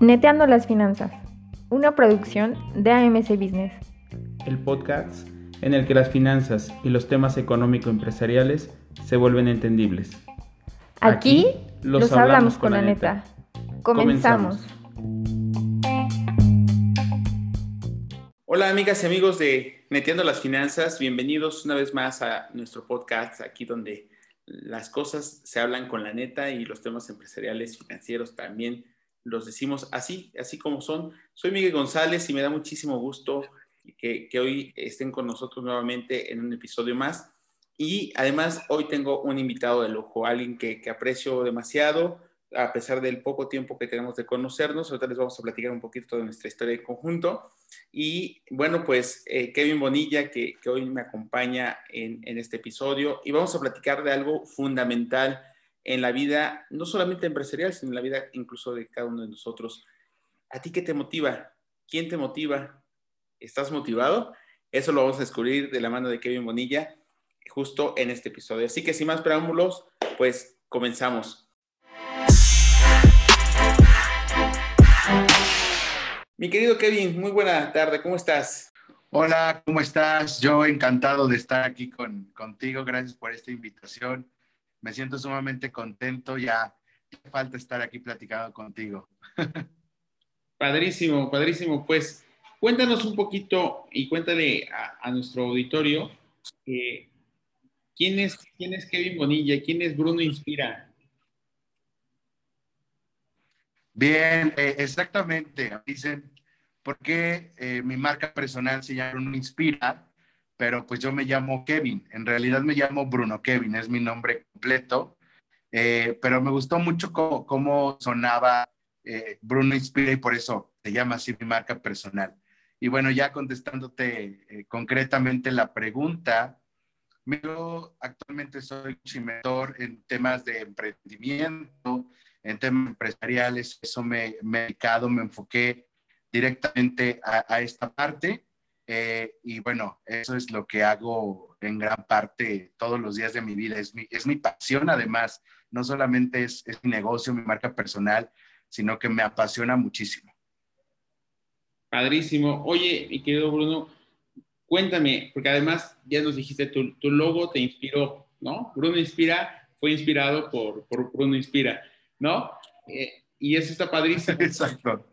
Neteando las finanzas, una producción de AMC Business. El podcast en el que las finanzas y los temas económico-empresariales se vuelven entendibles. Aquí, los, hablamos, con la neta. Comenzamos. Hola amigas y amigos de Neteando las Finanzas, bienvenidos una vez más a nuestro podcast, aquí donde las cosas se hablan con la neta y los temas empresariales, financieros también los decimos así, así como son. Soy Miguel González y me da muchísimo gusto que, hoy estén con nosotros nuevamente en un episodio más. Y además hoy tengo un invitado de lujo, alguien que, aprecio demasiado, a pesar del poco tiempo que tenemos de conocernos. Ahorita les vamos a platicar un poquito de nuestra historia en conjunto. Y bueno, pues eh, Kevin Bonilla, que, hoy me acompaña en, en este episodio, y vamos a platicar de algo fundamental en la vida, no solamente empresarial, sino en la vida incluso de cada uno de nosotros. ¿A ti qué te motiva? ¿Quién te motiva? ¿Estás motivado? Eso lo vamos a descubrir de la mano de Kevin Bonilla justo en este episodio. Así que sin más preámbulos, pues comenzamos. Mi querido Kevin, muy buena tarde, ¿cómo estás? Hola, ¿cómo estás? Yo encantado de estar aquí con, contigo, gracias por esta invitación me siento sumamente contento, ya, falta estar aquí platicando contigo. Padrísimo, padrísimo. Pues cuéntanos un poquito y cuéntale a, nuestro auditorio eh, ¿quién, es, quién es Kevin Bonilla, quién es Bruno Inspira. Bien, eh, exactamente. Dicen, ¿por qué eh, mi marca personal se llama Bruno Inspira? pero pues yo me llamo Kevin. En realidad me llamo Bruno Kevin, es mi nombre completo. Eh, pero me gustó mucho cómo, sonaba eh, Bruno Inspira y por eso se llama así mi marca personal. Y bueno, ya contestándote eh, concretamente la pregunta, yo actualmente soy mentor en temas de emprendimiento, en temas empresariales, eso me, me he dedicado, me enfoqué directamente a, esta parte eh, y bueno, eso es lo que hago en gran parte todos los días de mi vida. Es mi, es mi pasión además. No solamente es, es mi negocio, mi marca personal, sino que me apasiona muchísimo. Padrísimo. Oye, mi querido Bruno, cuéntame, porque además ya nos dijiste, tu, tu logo te inspiró, ¿no? Bruno Inspira fue inspirado por, por Bruno Inspira, ¿no? Eh, y eso está padrísimo. Exacto.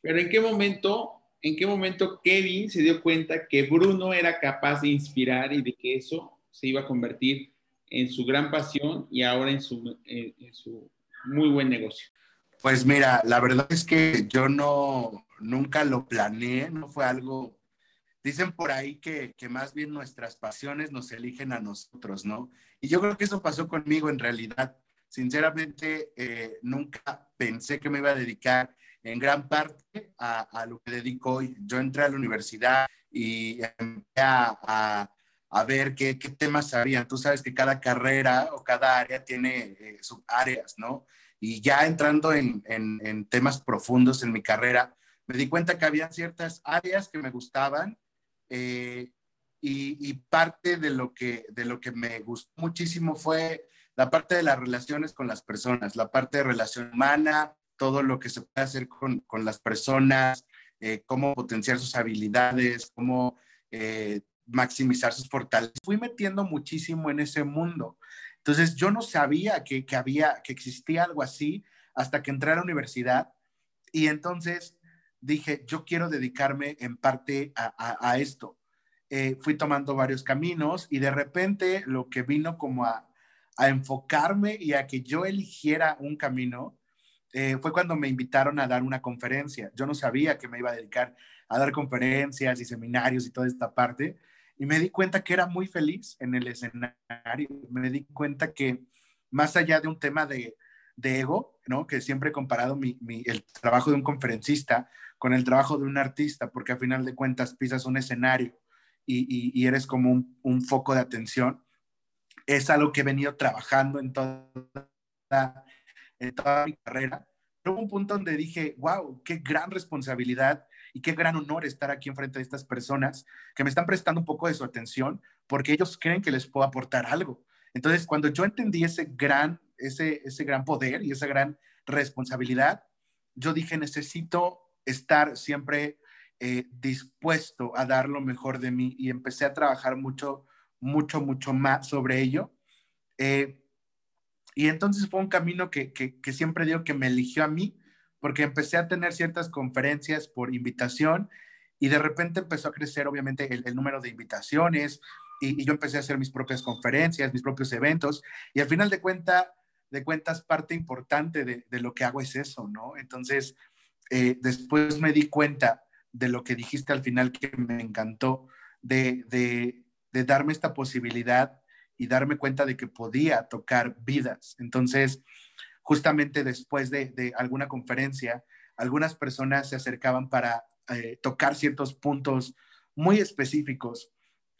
Pero ¿en qué momento en qué momento Kevin se dio cuenta que Bruno era capaz de inspirar y de que eso se iba a convertir en su gran pasión y ahora en su, su muy buen negocio. Pues mira, la verdad es que yo no, nunca lo planeé, no fue algo, dicen por ahí que, que más bien nuestras pasiones nos eligen a nosotros, ¿no? Y yo creo que eso pasó conmigo en realidad. Sinceramente, eh, nunca pensé que me iba a dedicar en gran parte a, lo que dedico hoy. Yo entré a la universidad y empecé a, a, ver qué, qué, temas había. Tú sabes que cada carrera o cada área tiene eh, subáreas, ¿no? Y ya entrando en, en, temas profundos en mi carrera, me di cuenta que había ciertas áreas que me gustaban eh, y, y, parte de lo, que, de lo que me gustó muchísimo fue la parte de las relaciones con las personas, la parte de relación humana, todo lo que se puede hacer con, con las personas, eh, cómo potenciar sus habilidades, cómo eh, maximizar sus fortalezas. Fui metiendo muchísimo en ese mundo. Entonces yo no sabía que, que, había, que existía algo así hasta que entré a la universidad y entonces dije, yo quiero dedicarme en parte a, a, esto. Eh, fui tomando varios caminos y de repente lo que vino como a, a enfocarme y a que yo eligiera un camino eh, fue cuando me invitaron a dar una conferencia. Yo no sabía que me iba a dedicar a dar conferencias y seminarios y toda esta parte. Y me di cuenta que era muy feliz en el escenario. Me di cuenta que más allá de un tema de, de ego, ¿no? que siempre he comparado mi, mi, el trabajo de un conferencista con el trabajo de un artista, porque a final de cuentas pisas un escenario y, y, eres como un, un, foco de atención, es algo que he venido trabajando en toda en toda mi carrera. Hubo un punto donde dije, wow, qué gran responsabilidad y qué gran honor estar aquí enfrente de estas personas que me están prestando un poco de su atención porque ellos creen que les puedo aportar algo. Entonces, cuando yo entendí ese gran ese, ese gran poder y esa gran responsabilidad, yo dije, necesito estar siempre eh, dispuesto a dar lo mejor de mí y empecé a trabajar mucho, mucho, mucho más sobre ello. Eh, y entonces fue un camino que, que, siempre digo que me eligió a mí, porque empecé a tener ciertas conferencias por invitación y de repente empezó a crecer obviamente el, número de invitaciones y, yo empecé a hacer mis propias conferencias, mis propios eventos y al final de, cuenta, de cuentas parte importante de, lo que hago es eso, ¿no? Entonces, eh, después me di cuenta de lo que dijiste al final que me encantó, de, de darme esta posibilidad y darme cuenta de que podía tocar vidas. Entonces, justamente después de, de alguna conferencia, algunas personas se acercaban para eh, tocar ciertos puntos muy específicos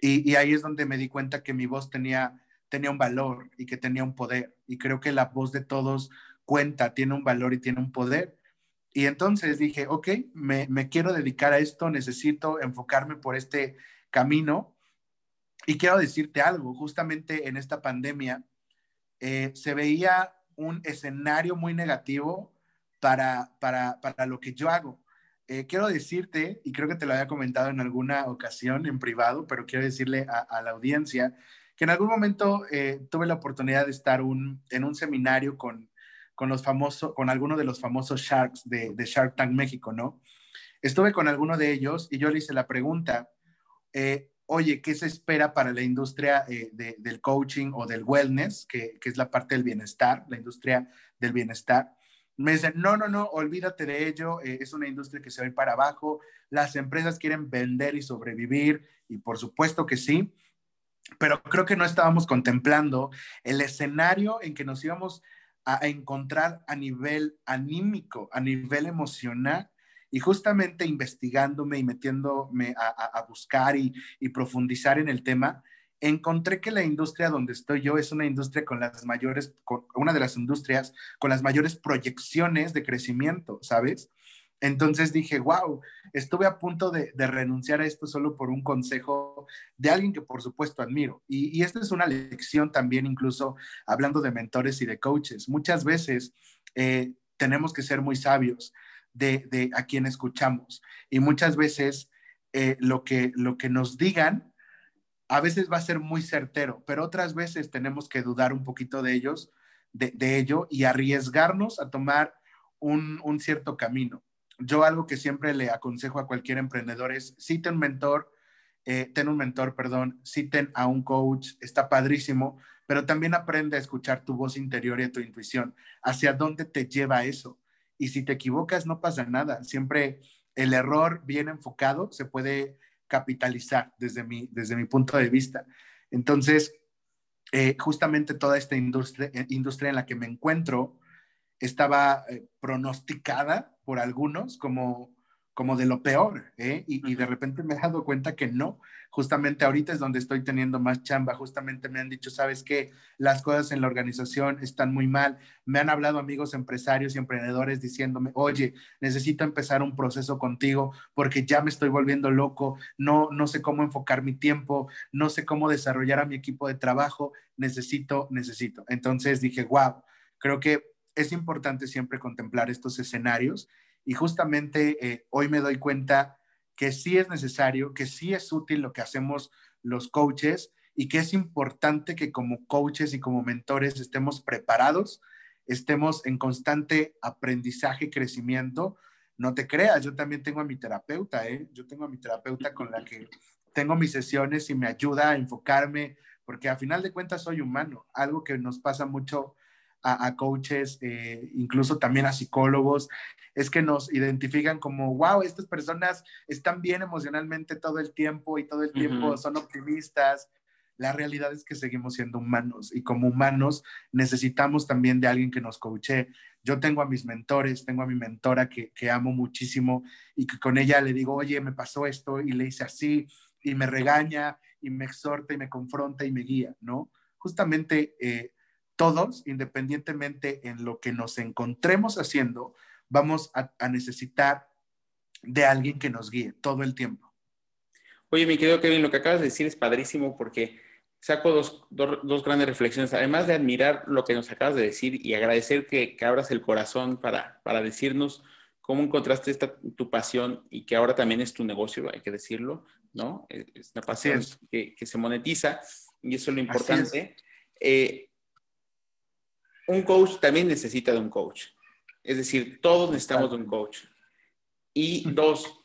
y, ahí es donde me di cuenta que mi voz tenía, tenía un valor y que tenía un poder. Y creo que la voz de todos cuenta, tiene un valor y tiene un poder. Y entonces dije, ok, me, quiero dedicar a esto, necesito enfocarme por este camino. Y quiero decirte algo, justamente en esta pandemia eh, se veía un escenario muy negativo para, para, lo que yo hago. Eh, quiero decirte, y creo que te lo había comentado en alguna ocasión en privado, pero quiero decirle a, la audiencia que en algún momento eh, tuve la oportunidad de estar en un seminario con, con los famosos, con alguno de los famosos Sharks de, Shark Tank México, ¿no? Estuve con alguno de ellos y yo le hice la pregunta, oye, ¿qué se espera para la industria eh, del coaching o del wellness, que, es la parte del bienestar, la industria del bienestar? Me dicen, no, no, no, olvídate de ello, eh, es una industria que se va para abajo, las empresas quieren vender y sobrevivir, y por supuesto que sí, pero creo que no estábamos contemplando el escenario en que nos íbamos a, encontrar a nivel anímico, a nivel emocional, y justamente investigándome y metiéndome a, buscar y, profundizar en el tema, encontré que la industria donde estoy yo es una industria con las mayores, una de las industrias con las mayores proyecciones de crecimiento, ¿sabes? Entonces dije, wow, estuve a punto de, renunciar a esto solo por un consejo de alguien que por supuesto admiro. Y, esta es una lección también, incluso hablando de mentores y de coaches. Muchas veces eh, tenemos que ser muy sabios de, a quien escuchamos. Y muchas veces eh, lo, que, lo que nos digan a veces va a ser muy certero, pero otras veces tenemos que dudar un poquito de ellos, de, ello y arriesgarnos a tomar un, un cierto camino yo algo que siempre le aconsejo a cualquier emprendedor es, un mentor, eh, ten un mentor, perdón, citen a un coach, está padrísimo, pero también aprende a escuchar tu voz interior y tu intuición, hacia dónde te lleva eso. Y si te equivocas, no pasa nada, siempre el error bien enfocado se puede capitalizar desde mi, desde mi punto de vista. Entonces, eh, justamente toda esta industria, industria en la que me encuentro estaba eh, pronosticada por algunos como, como de lo peor, ¿eh? y, de repente me he dado cuenta que no. Justamente ahorita es donde estoy teniendo más chamba, justamente me han dicho, sabes que las cosas en la organización están muy mal. Me han hablado amigos empresarios y emprendedores diciéndome, oye, necesito empezar un proceso contigo porque ya me estoy volviendo loco, no, no sé cómo enfocar mi tiempo, no sé cómo desarrollar a mi equipo de trabajo, necesito, necesito. Entonces dije, wow, creo que es importante siempre contemplar estos escenarios y justamente eh, hoy me doy cuenta que sí es necesario, que sí es útil lo que hacemos los coaches y que es importante que como coaches y como mentores estemos preparados, estemos en constante aprendizaje, crecimiento. No te creas, yo también tengo a mi terapeuta, ¿eh? yo tengo a mi terapeuta con la que tengo mis sesiones y me ayuda a enfocarme, porque a final de cuentas soy humano, algo que nos pasa mucho a, coaches, eh, incluso también a psicólogos, es que nos identifican como, wow, estas personas están bien emocionalmente todo el tiempo y todo el tiempo son optimistas. La realidad es que seguimos siendo humanos y como humanos necesitamos también de alguien que nos coache. Yo tengo a mis mentores, tengo a mi mentora que, que amo muchísimo y que con ella le digo, oye, me pasó esto y le hice así y me regaña y me exhorta y me confronta y me guía, ¿no? Justamente eh, todos, independientemente en lo que nos encontremos haciendo, vamos a, necesitar de alguien que nos guíe todo el tiempo. Oye, mi querido Kevin, lo que acabas de decir es padrísimo porque saco dos, grandes reflexiones, además de admirar lo que nos acabas de decir y agradecer que, abras el corazón para, para decirnos cómo encontraste esta, tu pasión y que ahora también es tu negocio, hay que decirlo, ¿no? Es una pasión que, se monetiza y eso es lo importante. Eh, un coach también necesita de un coach. Es decir, todos necesitamos de un coach. Y dos,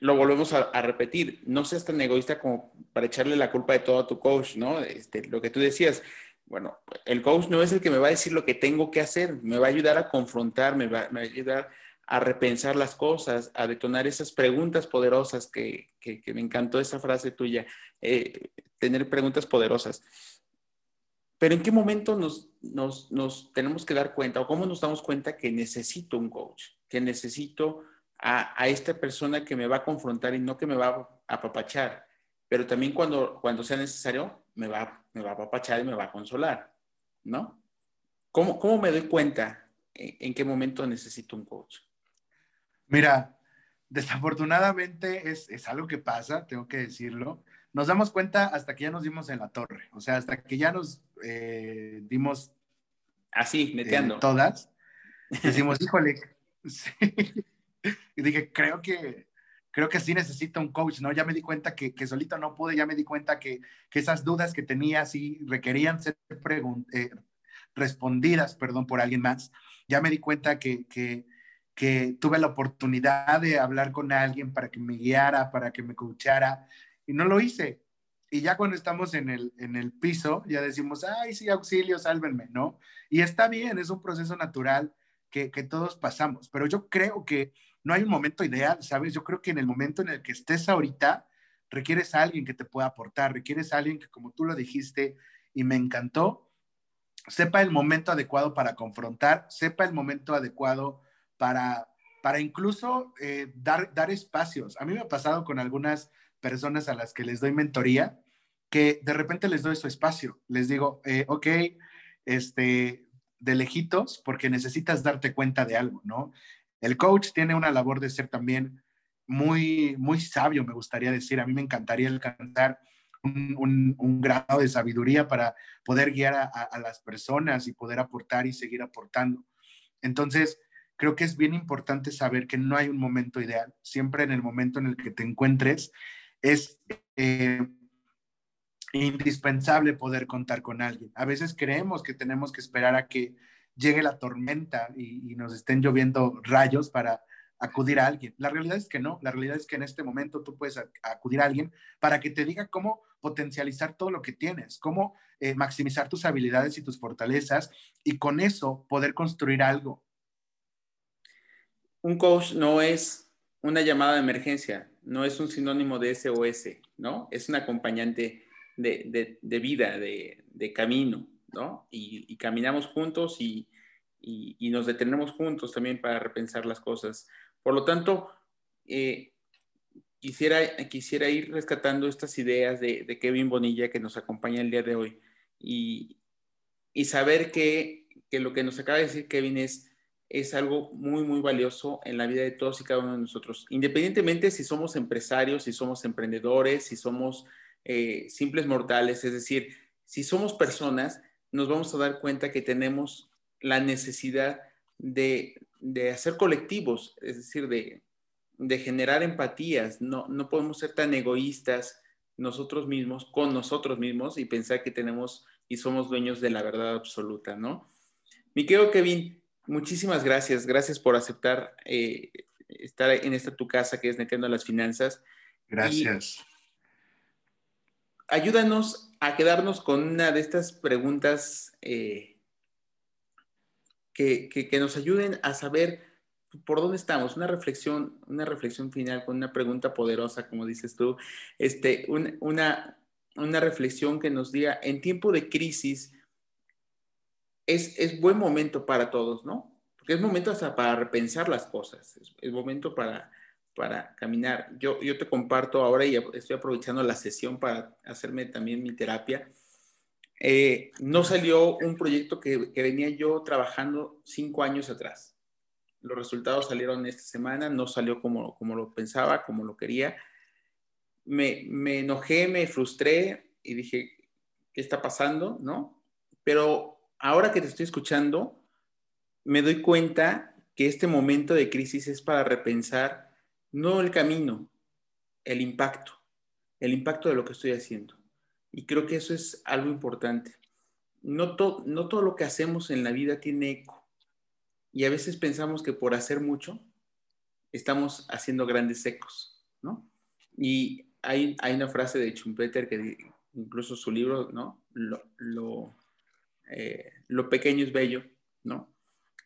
lo volvemos a, repetir, no seas tan egoísta como para echarle la culpa de todo a tu coach, ¿no? Este, lo que tú decías, bueno, el coach no es el que me va a decir lo que tengo que hacer, me va a ayudar a confrontar, me va, a ayudar a repensar las cosas, a detonar esas preguntas poderosas que, me encantó esa frase tuya, eh, tener preguntas poderosas. Pero ¿en qué momento nos, nos, nos tenemos que dar cuenta o cómo nos damos cuenta que necesito un coach, que necesito a, esta persona que me va a confrontar y no que me va a apapachar, pero también cuando, cuando sea necesario me va, me va a apapachar y me va a consolar, ¿no? ¿Cómo, cómo me doy cuenta en, qué momento necesito un coach? Mira, desafortunadamente es, es, algo que pasa, tengo que decirlo. Nos damos cuenta hasta que ya nos dimos en la torre, o sea, hasta que ya nos eh, dimos... Así, neteando. todas. Decimos, híjole, sí, y dije, creo que, creo que sí necesito un coach, ¿no? Ya me di cuenta que, que solito no pude, ya me di cuenta que, que esas dudas que tenía sí requerían ser eh, respondidas, perdón, por alguien más. Ya me di cuenta que, que, que tuve la oportunidad de hablar con alguien para que me guiara, para que me coachara, y no lo hice. Y ya cuando estamos en el, en el piso, ya decimos, ay, sí, auxilio, sálvenme, ¿no? Y está bien, es un proceso natural que, que todos pasamos, pero yo creo que no hay un momento ideal, ¿sabes? Yo creo que en el momento en el que estés ahorita, requieres a alguien que te pueda aportar, requieres a alguien que, como tú lo dijiste, y me encantó, sepa el momento adecuado para confrontar, sepa el momento adecuado para, para incluso eh, dar, dar espacios. A mí me ha pasado con algunas personas a las que les doy mentoría, que de repente les doy su espacio, les digo, eh, ok, este, de lejitos, porque necesitas darte cuenta de algo, ¿no? El coach tiene una labor de ser también muy, muy sabio, me gustaría decir. A mí me encantaría alcanzar un, grado de sabiduría para poder guiar a, las personas y poder aportar y seguir aportando. Entonces, creo que es bien importante saber que no hay un momento ideal. Siempre en el momento en el que te encuentres es eh, indispensable poder contar con alguien. A veces creemos que tenemos que esperar a que llegue la tormenta y, nos estén lloviendo rayos para acudir a alguien. La realidad es que no, la realidad es que en este momento tú puedes acudir a alguien para que te diga cómo potencializar todo lo que tienes, cómo eh, maximizar tus habilidades y tus fortalezas y con eso poder construir algo. Un coach no es una llamada de emergencia, no es un sinónimo de SOS, ¿no? Es un acompañante de, vida, de camino. ¿no? Y, caminamos juntos y, nos detenemos juntos también para repensar las cosas. Por lo tanto, eh, quisiera, quisiera ir rescatando estas ideas de, Kevin Bonilla que nos acompaña el día de hoy y, saber que, lo que nos acaba de decir Kevin es, es algo muy, muy valioso en la vida de todos y cada uno de nosotros, independientemente si somos empresarios, si somos emprendedores, si somos eh, simples mortales, es decir, si somos personas, nos vamos a dar cuenta que tenemos la necesidad de, hacer colectivos, es decir, de, generar empatías. No, no podemos ser tan egoístas nosotros mismos, con nosotros mismos y pensar que tenemos y somos dueños de la verdad absoluta, ¿no? Mi querido Kevin, muchísimas gracias. Gracias por aceptar eh, estar en esta tu casa que es Neteando las Finanzas. Gracias. ayúdanos a quedarnos con una de estas preguntas eh, que, nos ayuden a saber por dónde estamos. Una reflexión, una reflexión final con una pregunta poderosa, como dices tú. Este, una, una reflexión que nos diga, en tiempo de crisis, es, es, buen momento para todos, ¿no? Porque es momento hasta para repensar las cosas, es momento para para caminar. Yo, yo te comparto ahora y estoy aprovechando la sesión para hacerme también mi terapia. Eh, no salió un proyecto que, que, venía yo trabajando cinco años atrás. Los resultados salieron esta semana, no salió como, como lo pensaba, como lo quería. Me, me enojé, me frustré y dije, ¿qué está pasando? ¿No? Pero ahora que te estoy escuchando, me doy cuenta que este momento de crisis es para repensar no el camino, el impacto, el impacto de lo que estoy haciendo. Y creo que eso es algo importante. No, no todo lo que hacemos en la vida tiene eco. Y a veces pensamos que por hacer mucho estamos haciendo grandes ecos, ¿no? Y hay, hay una frase de Schumpeter que incluso su libro, ¿no? Lo, lo, eh, lo pequeño es bello, ¿no?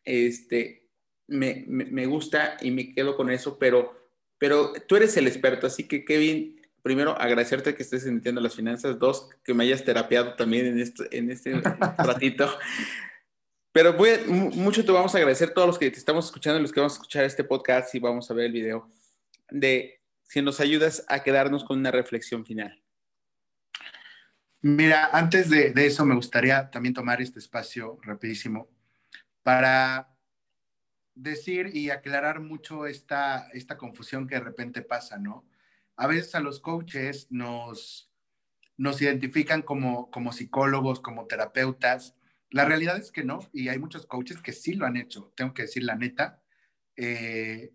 Este, me, me, me, gusta y me quedo con eso, pero, pero tú eres el experto, así que Kevin, primero agradecerte que estés entendiendo las finanzas, dos, que me hayas terapiado también en este, en este ratito. Pero voy mucho te vamos a agradecer todos los que te estamos escuchando, los que vamos a escuchar este podcast y vamos a ver el video, de si nos ayudas a quedarnos con una reflexión final. Mira, antes de, de eso me gustaría también tomar este espacio rapidísimo para decir y aclarar mucho esta, esta confusión que de repente pasa, ¿no? A veces a los coaches nos, nos identifican como, como psicólogos, como terapeutas. La realidad es que no, y hay muchos coaches que sí lo han hecho, tengo que decir la neta. Eh,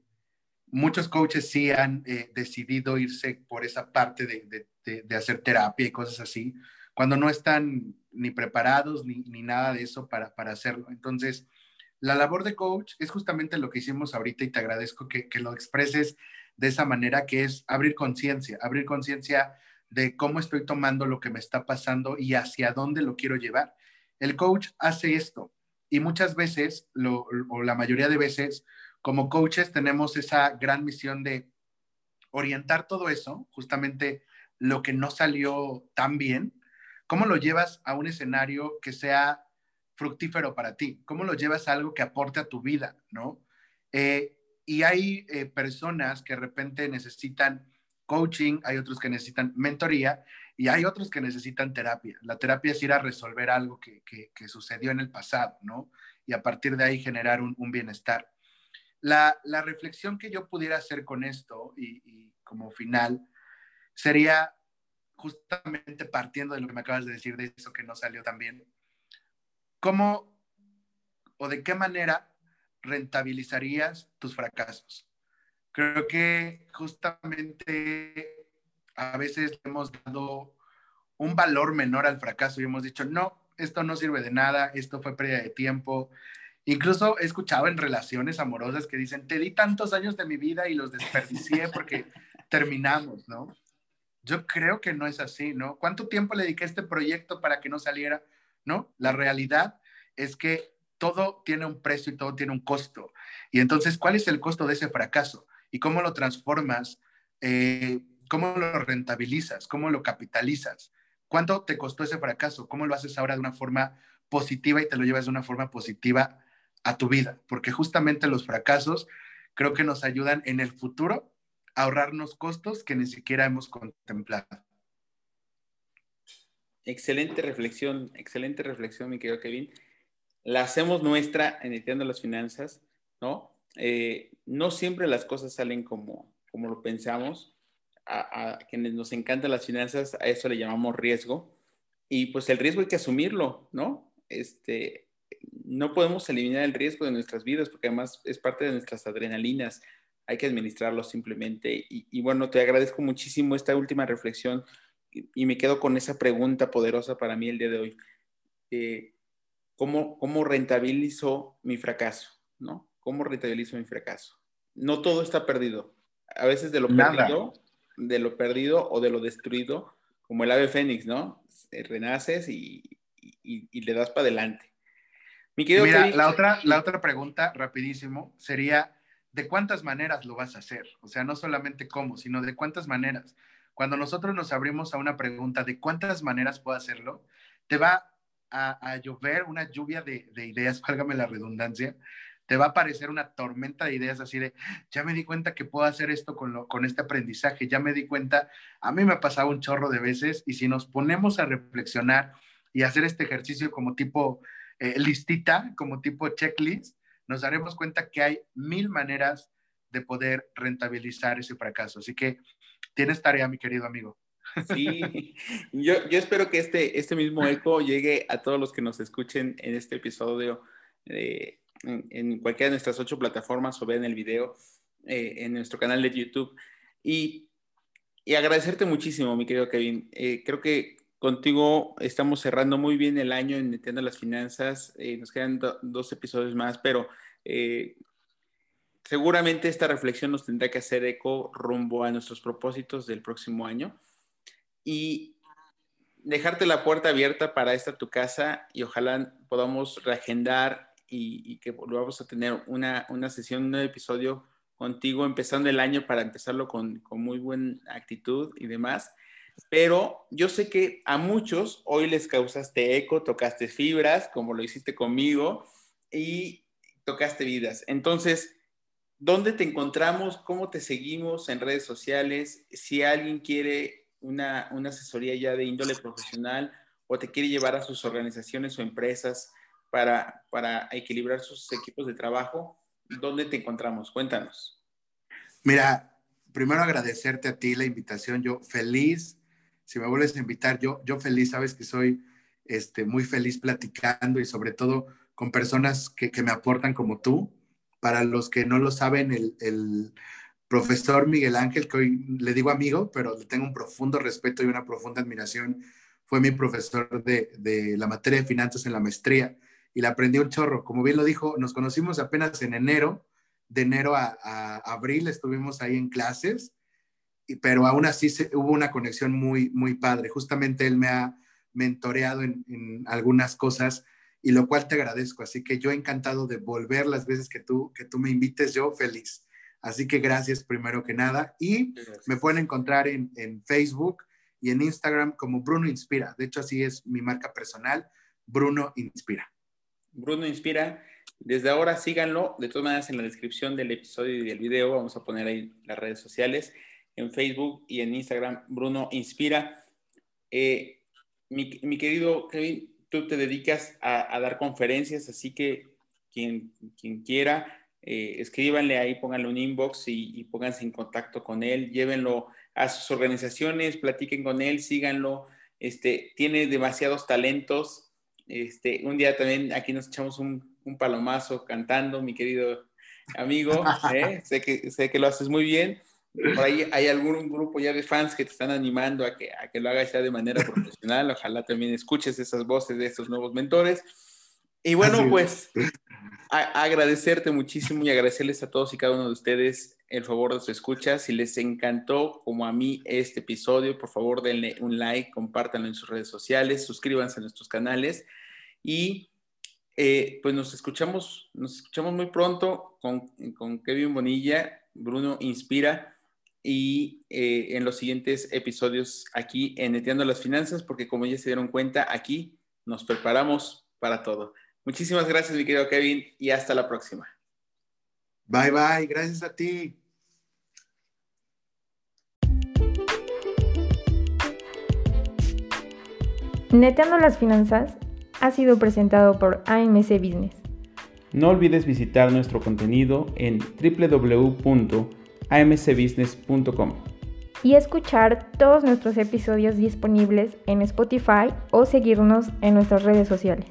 muchos coaches sí han eh, decidido irse por esa parte de, de, hacer terapia y cosas así, cuando no están ni preparados ni, ni nada de eso para, para, hacerlo. Entonces, la labor de coach es justamente lo que hicimos ahorita y te agradezco que, que lo expreses de esa manera, que es abrir conciencia, abrir conciencia de cómo estoy tomando lo que me está pasando y hacia dónde lo quiero llevar. El coach hace esto y muchas veces, lo, o la mayoría de veces, como coaches tenemos esa gran misión de orientar todo eso, justamente lo que no salió tan bien, cómo lo llevas a un escenario que sea fructífero para ti, cómo lo llevas a algo que aporte a tu vida, ¿no? Eh, y hay eh, personas que de repente necesitan coaching, hay otros que necesitan mentoría y hay otros que necesitan terapia. La terapia es ir a resolver algo que, sucedió en el pasado, ¿no? Y a partir de ahí generar un bienestar. La, la, reflexión que yo pudiera hacer con esto y, como final sería justamente partiendo de lo que me acabas de decir, de eso que no salió tan bien, ¿cómo o de qué manera rentabilizarías tus fracasos? Creo que justamente a veces hemos dado un valor menor al fracaso y hemos dicho, no, esto no sirve de nada, esto fue pérdida de tiempo, Incluso he escuchado en relaciones amorosas que dicen, te di tantos años de mi vida y los desperdicié porque terminamos, ¿no? Yo creo que no es así, ¿no? ¿Cuánto tiempo le dediqué a este proyecto para que no saliera? ¿No? La realidad es que todo tiene un precio y todo tiene un costo. Y entonces, ¿cuál es el costo de ese fracaso? ¿Y cómo lo transformas? Eh, ¿Cómo lo rentabilizas? ¿Cómo lo capitalizas? ¿Cuánto te costó ese fracaso? ¿Cómo lo haces ahora de una forma positiva y te lo llevas de una forma positiva a tu vida, porque justamente los fracasos creo que nos ayudan en el futuro a ahorrarnos costos que ni siquiera hemos contemplado. Excelente reflexión, excelente reflexión, mi querido Kevin. La hacemos nuestra en Entiendo las Finanzas, ¿no? Eh, no siempre las cosas salen como, como lo pensamos. A, a, quienes nos encantan las finanzas, a eso le llamamos riesgo. Y pues el riesgo hay que asumirlo, ¿no? Este, no podemos eliminar el riesgo de nuestras vidas porque además es parte de nuestras adrenalinas. Hay que administrarlo simplemente. Y, y bueno, te agradezco muchísimo esta última reflexión y, y, me quedo con esa pregunta poderosa para mí el día de hoy. Eh, ¿cómo, ¿Cómo rentabilizo mi fracaso? ¿no? ¿Cómo rentabilizo mi fracaso? No todo está perdido. A veces de lo Nada. perdido, de lo perdido o de lo destruido, como el ave fénix, ¿no? Renaces y, y, y le das para adelante. Mi Mira, la otra, la otra pregunta, rapidísimo, sería, ¿de cuántas maneras lo vas a hacer? O sea, no solamente cómo, sino de cuántas maneras. Cuando nosotros nos abrimos a una pregunta de cuántas maneras puedo hacerlo, te va a, a llover una lluvia de, de ideas, válgame la redundancia, te va a aparecer una tormenta de ideas así de, ya me di cuenta que puedo hacer esto con, lo, con este aprendizaje, ya me di cuenta, a mí me ha pasado un chorro de veces y si nos ponemos a reflexionar y hacer este ejercicio como tipo eh, listita, como tipo checklist, nos daremos cuenta que hay mil maneras de poder rentabilizar ese fracaso. Así que tienes tarea, mi querido amigo. Sí, yo, yo espero que este, este mismo eco llegue a todos los que nos escuchen en este episodio en, en, cualquiera de nuestras ocho plataformas o vean el video eh, en nuestro canal de YouTube. Y, y, agradecerte muchísimo, mi querido Kevin. Eh, creo que contigo estamos cerrando muy bien el año en Entiendo las Finanzas. Eh, nos quedan dos episodios más, pero seguramente esta reflexión nos tendrá que hacer eco rumbo a nuestros propósitos del próximo año y dejarte la puerta abierta para esta tu casa y ojalá podamos reagendar y, que volvamos a tener una, una, sesión, un episodio contigo empezando el año para empezarlo con, con muy buena actitud y demás. Pero yo sé que a muchos hoy les causaste eco, tocaste fibras, como lo hiciste conmigo, y tocaste vidas. Entonces, ¿dónde te encontramos? ¿Cómo te seguimos en redes sociales? Si alguien quiere una, asesoría ya de índole profesional o te quiere llevar a sus organizaciones o empresas para, para equilibrar sus equipos de trabajo, ¿dónde te encontramos? Cuéntanos. Mira, primero agradecerte a ti la invitación. Yo feliz, si me vuelves a invitar, yo, yo feliz, sabes que soy este, muy feliz platicando y sobre todo con personas que, que me aportan como tú. Para los que no lo saben, el, el profesor Miguel Ángel, que hoy le digo amigo, pero le tengo un profundo respeto y una profunda admiración, fue mi profesor de, de la materia de finanzas en la maestría y le aprendí un chorro. Como bien lo dijo, nos conocimos apenas en enero, de enero a, abril estuvimos ahí en clases, pero aún así se, hubo una conexión muy, muy padre. Justamente él me ha mentoreado en, en, algunas cosas y lo cual te agradezco. Así que yo encantado de volver las veces que tú, que tú me invites, yo feliz. Así que gracias primero que nada. Y me pueden encontrar en, Facebook y en Instagram como Bruno Inspira. De hecho, así es mi marca personal, Bruno Inspira. Bruno Inspira. Desde ahora síganlo. De todas maneras, en la descripción del episodio y del video vamos a poner ahí las redes sociales. En Facebook y en Instagram, Bruno Inspira. Eh, mi, querido Kevin, tú te dedicas a, dar conferencias, así que quien, quien quiera eh, escríbanle ahí, pónganle un inbox y, pónganse en contacto con él, llévenlo a sus organizaciones, platiquen con él, síganlo. Este, tiene demasiados talentos. Este, un día también aquí nos echamos un, palomazo cantando, mi querido amigo. ¿eh? sé, que, sé que lo haces muy bien. Por ahí hay algún grupo ya de fans que te están animando a que, a que lo hagas ya de manera profesional. Ojalá también escuches esas voces de estos nuevos mentores. Y bueno, pues agradecerte muchísimo y agradecerles a todos y cada uno de ustedes el favor de su escucha. Si les encantó, como a mí, este episodio, por favor denle un like, compártanlo en sus redes sociales, suscríbanse a nuestros canales y eh, pues nos escuchamos, nos escuchamos muy pronto con, con Kevin Bonilla, Bruno Inspira y eh, en los siguientes episodios aquí en Etiendo las Finanzas, porque como ya se dieron cuenta, aquí nos preparamos para todo. Muchísimas gracias, mi querido Kevin, y hasta la próxima. Bye, bye. Gracias a ti. Neteando las finanzas ha sido presentado por AMC Business. No olvides visitar nuestro contenido en www.amcbusiness.com y escuchar todos nuestros episodios disponibles en Spotify o seguirnos en nuestras redes sociales.